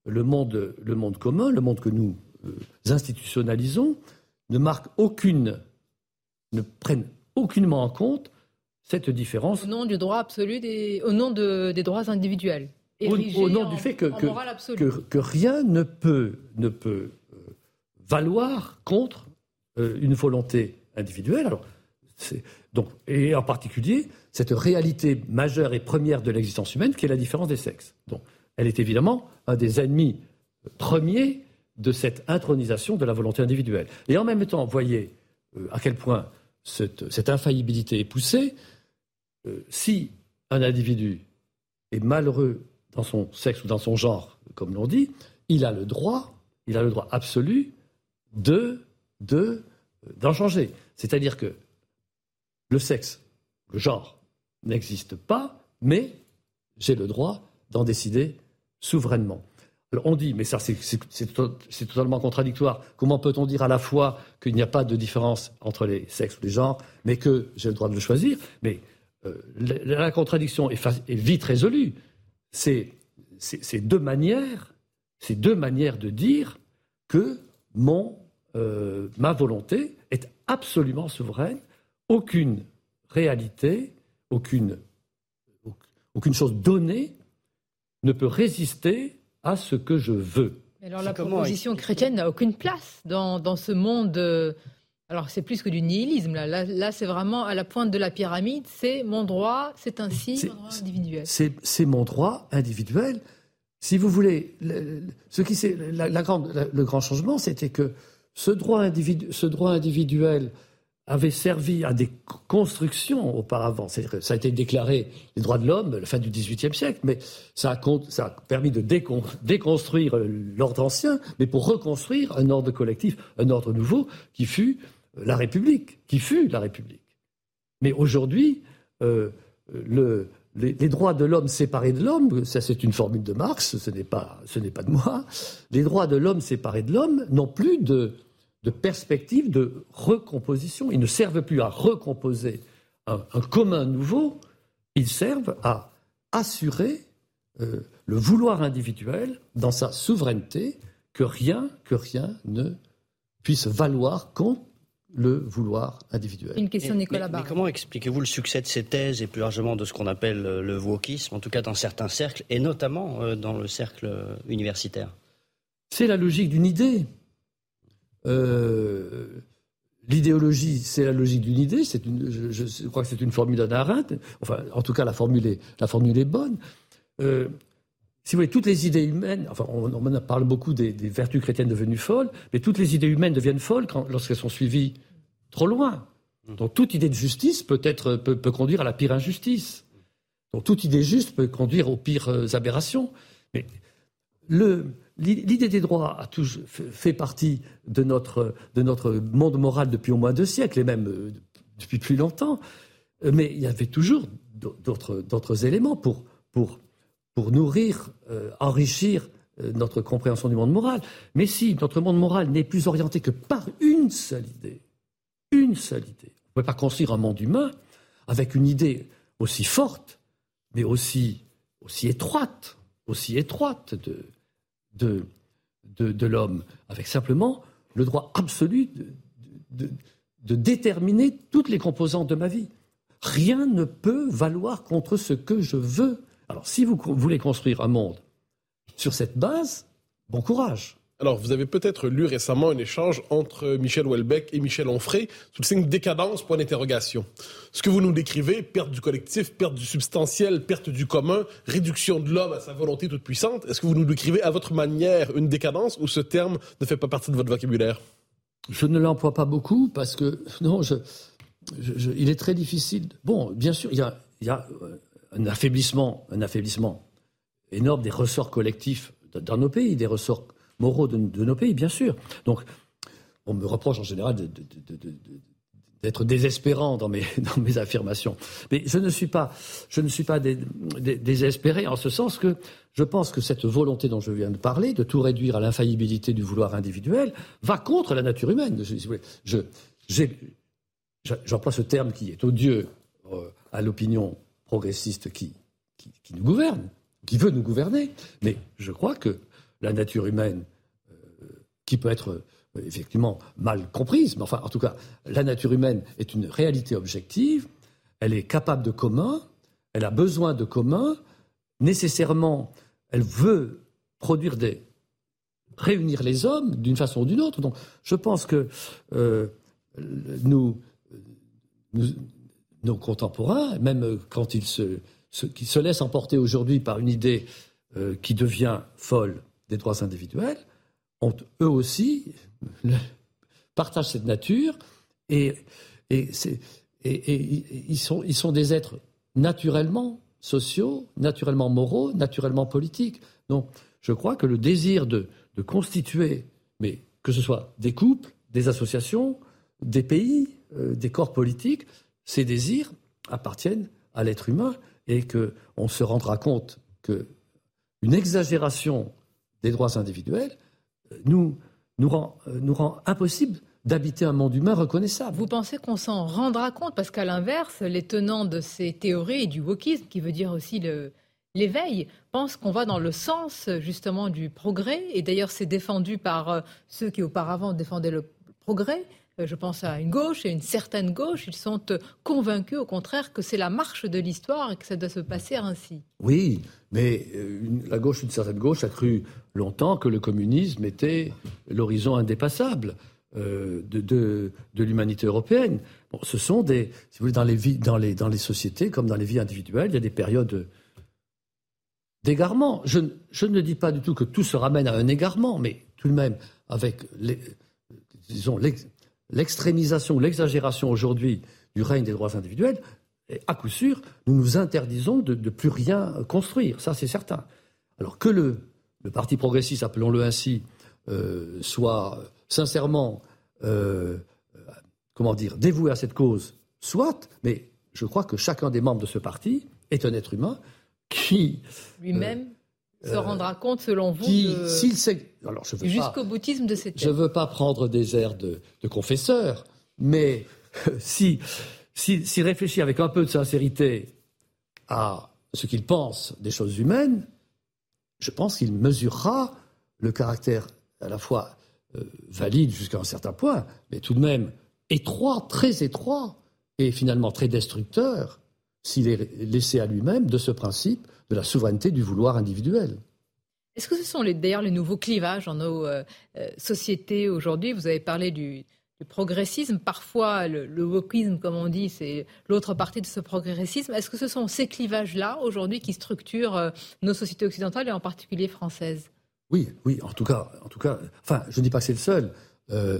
le monde, le monde commun, le monde que nous euh, institutionnalisons, ne marque aucune, ne prenne aucunement en compte cette différence. Au nom du droit absolu, des, au nom des droits individuels au, nom du fait que, que, rien ne peut, ne peut euh, valoir contre euh, une volonté individuelle. Alors, donc, et en particulier, cette réalité majeure et première de l'existence humaine qui est la différence des sexes. Donc, elle est évidemment un des ennemis premiers de cette intronisation de la volonté individuelle. Et en même temps, voyez euh, à quel point cette, cette, infaillibilité est poussée. si un individu est malheureux dans son sexe ou dans son genre, comme l'on dit, il a le droit, il a le droit absolu de de d'en changer. C'est-à-dire que le sexe, le genre n'existe pas, mais j'ai le droit d'en décider souverainement. on dit, mais ça c'est totalement contradictoire. Comment peut-on dire à la fois qu'il n'y a pas de différence entre les sexes ou les genres, mais que j'ai le droit de le choisir? Mais euh, la, contradiction est, vite résolue. C'est deux manières, c'est deux manières de dire que mon, euh, ma volonté est absolument souveraine. Aucune réalité, aucune, aucune chose donnée ne peut résister à ce que je veux. alors la proposition chrétienne n'a aucune place dans, dans ce monde. Alors c'est plus que du nihilisme. Là, là, c'est vraiment à la pointe de la pyramide. C'est mon droit, c'est ainsi mon droit individuel. C'est mon droit individuel. Si vous voulez, ce qui la, la grande, le grand changement, c'était que ce droit, individu, ce droit individuel avait servi à des constructions auparavant. Ça a été déclaré les droits de l'homme à la fin du XVIIIe siècle, mais ça a, ça a permis de déconstruire l'ordre ancien, mais pour reconstruire un ordre collectif, un ordre nouveau qui fut la République, qui fut la République. Mais aujourd'hui, euh, le, les, droits de l'homme séparés de l'homme, ça c'est une formule de Marx, ce n'est pas, de moi, les droits de l'homme séparés de l'homme n'ont plus de, de perspective de recomposition. Ils ne servent plus à recomposer un, commun nouveau, ils servent à assurer euh, le vouloir individuel dans sa souveraineté, que rien, que rien ne puisse valoir contre le vouloir individuel. Une question, Nicolas mais, comment expliquez-vous le succès de ces thèses et plus largement de ce qu'on appelle le wokisme, en tout cas dans certains cercles, et notamment euh, dans le cercle universitaire? C'est la logique d'une idée. Euh, l'idéologie, c'est la logique d'une idée. C'est une, je, crois que c'est une formule d'Anna Enfin, en tout cas, la formule est, la formule est bonne. Euh, si vous voulez, toutes les idées humaines, enfin, on, on parle beaucoup des, vertus chrétiennes devenues folles, mais toutes les idées humaines deviennent folles lorsqu'elles sont suivies trop loin. Donc toute idée de justice peut, être, peut, conduire à la pire injustice. Donc toute idée juste peut conduire aux pires euh, aberrations. Mais L'idée des droits a toujours fait partie de notre, de notre monde moral depuis au moins deux siècles, et même euh, depuis plus longtemps. Euh, mais il y avait toujours d'autres éléments pour, pour, pour nourrir, euh, enrichir notre compréhension du monde moral. Mais si notre monde moral n'est plus orienté que par une seule idée, une seule idée, on ne peut pas construire un monde humain avec une idée aussi forte, mais aussi, aussi étroite, aussi étroite de, l'homme, avec simplement le droit absolu de, déterminer toutes les composantes de ma vie. Rien ne peut valoir contre ce que je veux. Alors si vous voulez construire un monde sur cette base, bon courage. Alors, vous avez peut-être lu récemment un échange entre Michel Houellebecq et Michel Onfray sous le signe décadence, point d'interrogation. Ce que vous nous décrivez, perte du collectif, perte du substantiel, perte du commun, réduction de l'homme à sa volonté toute puissante, est-ce que vous nous décrivez à votre manière une décadence ou ce terme ne fait pas partie de votre vocabulaire? Je ne l'emploie pas beaucoup parce que, non, je, il est très difficile. Bon, bien sûr, il y a, il y a euh, un affaiblissement, un affaiblissement énorme des ressorts collectifs dans nos pays, des ressorts moraux de, nos pays, bien sûr. Donc, on me reproche en général d'être désespérant dans mes, affirmations. Mais je ne suis pas, je ne suis pas désespéré en ce sens que je pense que cette volonté dont je viens de parler, de tout réduire à l'infaillibilité du vouloir individuel, va contre la nature humaine. Je, j'emploie ce terme qui est odieux euh, à l'opinion progressiste qui, qui, nous gouverne, qui veut nous gouverner. Mais je crois que la nature humaine, euh, qui peut être euh, effectivement mal comprise, mais enfin, en tout cas, la nature humaine est une réalité objective, elle est capable de commun, elle a besoin de commun, nécessairement, elle veut produire des réunir les hommes d'une façon ou d'une autre. Donc, je pense que euh, nous, nos contemporains, même quand ils se, qui se laissent emporter aujourd'hui par une idée qui devient folle, des droits individuels ont eux aussi partagent cette nature et, et, ils, sont, ils sont des êtres naturellement sociaux, naturellement moraux, naturellement politiques. Donc je crois que le désir de, de constituer, mais que ce soit des couples, des associations, des pays, euh, des corps politiques, ces désirs appartiennent à l'être humain et qu'on se rendra compte qu'une exagération des droits individuels nous, nous, rend, nous rend impossible d'habiter un monde humain reconnaissable. Vous pensez qu'on s'en rendra compte Parce qu'à l'inverse, les tenants de ces théories et du wokisme, qui veut dire aussi l'éveil, pensent qu'on va dans le sens justement du progrès? Et d'ailleurs, c'est défendu par euh, ceux qui auparavant défendaient le progrès. Euh, je pense à une gauche et une certaine gauche. Ils sont euh, convaincus, au contraire, que c'est la marche de l'histoire et que ça doit se passer ainsi. Oui, mais la gauche, une certaine gauche, a cru longtemps que le communisme était l'horizon indépassable. Euh, de, de, l'humanité européenne. Bon, ce sont des, si vous voulez, dans les, vies, dans, les, dans les sociétés comme dans les vies individuelles, il y a des périodes d'égarement. Je, je, ne dis pas du tout que tout se ramène à un égarement, mais tout de même, avec, les, disons, l'extrémisation, l'exagération aujourd'hui du règne des droits individuels, à coup sûr, nous nous interdisons de, plus rien construire. Ça, c'est certain. Alors que le, Parti progressiste, appelons-le ainsi, euh, soit sincèrement, euh, dévoué à cette cause, soit, mais je crois que chacun des membres de ce parti est un être humain qui lui-même se euh, rendra compte, selon vous, jusqu'au boutisme de cette. Je veux pas prendre des airs de, confesseur, mais si s'il réfléchit avec un peu de sincérité à ce qu'il pense des choses humaines, je pense qu'il mesurera le caractère à la fois euh, valide jusqu'à un certain point, mais tout de même étroit, très étroit, et finalement très destructeur, s'il est laissé à lui-même de ce principe de la souveraineté du vouloir individuel. Est-ce que ce sont d'ailleurs les nouveaux clivages dans nos euh, euh, sociétés aujourd'hui? Vous avez parlé du, progressisme, parfois le, le wokisme, comme on dit, c'est l'autre partie de ce progressisme. Est-ce que ce sont ces clivages-là aujourd'hui qui structurent nos sociétés occidentales et en particulier françaises? Oui, oui, en tout cas, en tout cas, enfin, je ne dis pas que c'est le seul, euh,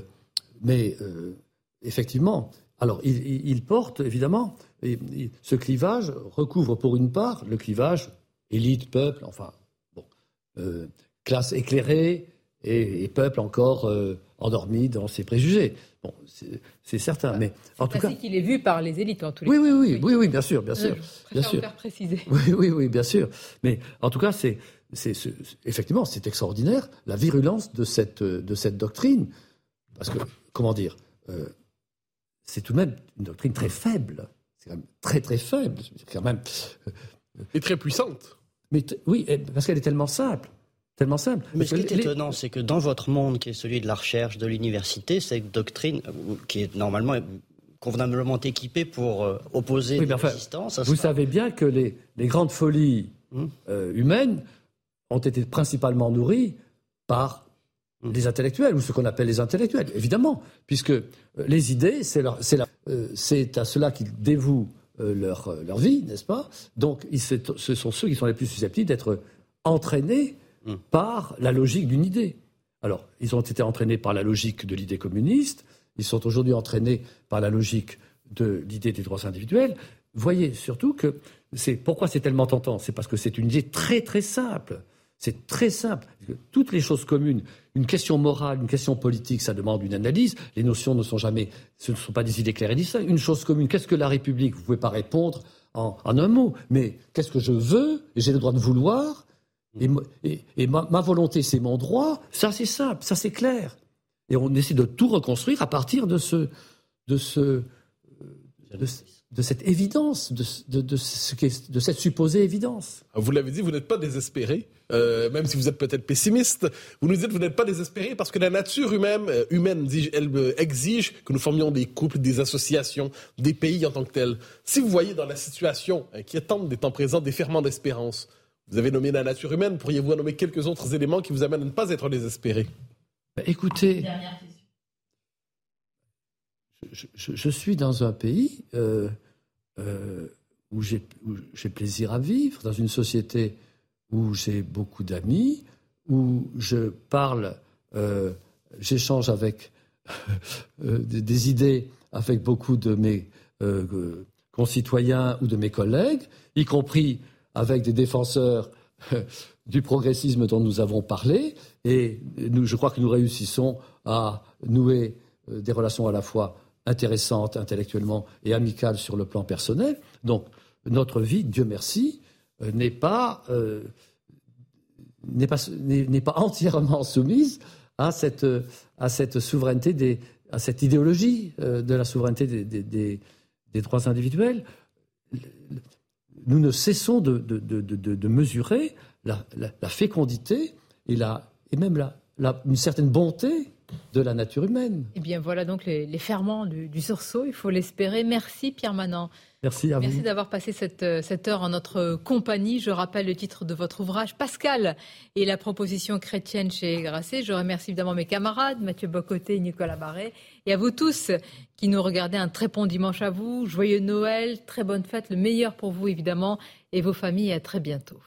mais euh, effectivement, alors il, porte évidemment, ce clivage recouvre pour une part le clivage élite, peuple, enfin, bon, euh, classe éclairée et, peuple encore endormi dans ses préjugés. Bon, c'est certain, mais en tout cas, qu'il est vu par les élites en tous les oui, cas. Oui, oui, oui, oui, bien sûr, bien sûr, bien sûr. Faire préciser. Oui, oui, oui, bien sûr. Mais en tout cas, c'est c'est effectivement, c'est extraordinaire la virulence de cette, de cette doctrine. Parce que, comment dire, euh, c'est tout de même une doctrine très faible. C'est quand même très très faible. Quand même. Euh, Et très puissante. Mais oui, parce qu'elle est tellement simple. Tellement simple. Mais ce qui est étonnant, c'est que dans votre monde, qui est celui de la recherche, de l'université, cette doctrine, euh, qui est normalement convenablement équipée pour opposer oui, résistance. Vous savez bien que les, les grandes folies hum. humaines ont été principalement nourris par. Les intellectuels, ou ce qu'on appelle les intellectuels, évidemment, puisque euh, les idées, c'est euh, à cela qu'ils dévouent euh, leur, leur, vie, n'est-ce pas? Donc, ce sont ceux qui sont les plus susceptibles d'être entraînés mmh. par la logique d'une idée. Alors, ils ont été entraînés par la logique de l'idée communiste, ils sont aujourd'hui entraînés par la logique de l'idée des droits individuels. Voyez surtout que c'est pourquoi c'est tellement tentant, c'est parce que c'est une idée très très simple. C'est très simple. Toutes les choses communes, une question morale, une question politique, ça demande une analyse. Les notions ne sont jamais, ce ne sont pas des idées claires et distinctes. Une chose commune, qu'est-ce que la République? Vous ne pouvez pas répondre en, un mot. Mais qu'est-ce que je veux? J'ai le droit de vouloir? Et, ma, volonté, c'est mon droit? Ça, c'est simple. Ça, c'est clair. Et on essaie de tout reconstruire à partir de ce, de ce, cette évidence, de, de, ce de cette supposée évidence. Vous l'avez dit, vous n'êtes pas désespéré, euh, même si vous êtes peut-être pessimiste. Vous nous dites que vous n'êtes pas désespéré parce que la nature humaine, euh, humaine elle euh, exige que nous formions des couples, des associations, des pays en tant que tels. Si vous voyez dans la situation inquiétante des temps présents des ferments d'espérance, vous avez nommé la nature humaine, pourriez-vous nommer quelques autres éléments qui vous amènent à ne pas être désespéré? Bah, Écoutez, je, suis dans un pays euh, euh, où j'ai plaisir à vivre, dans une société où j'ai beaucoup d'amis, où je parle, euh, j'échange avec des, idées avec beaucoup de mes concitoyens ou de mes collègues, y compris avec des défenseurs du progressisme dont nous avons parlé. Et je crois que nous réussissons à nouer des relations à la fois intéressante intellectuellement et amicale sur le plan personnel. Donc notre vie, Dieu merci, euh, n'est pas, euh, pas, pas entièrement soumise à cette, à cette souveraineté, des, à cette idéologie de la souveraineté des, des, des, droits individuels. Nous ne cessons de, de, de mesurer la, la, fécondité et, la, et même la, une certaine bonté de la nature humaine. Eh bien voilà donc les, ferments du, sursaut, il faut l'espérer. Merci Pierre Manant. Merci à Merci d'avoir passé cette, cette, heure en notre compagnie. Je rappelle le titre de votre ouvrage, Pascal et la proposition chrétienne chez Grasset. Je remercie évidemment mes camarades, Mathieu Bocoté et Nicolas Barret. Et à vous tous qui nous regardez, un très bon dimanche à vous, joyeux Noël, très bonne fête, le meilleur pour vous évidemment et vos familles. à très bientôt.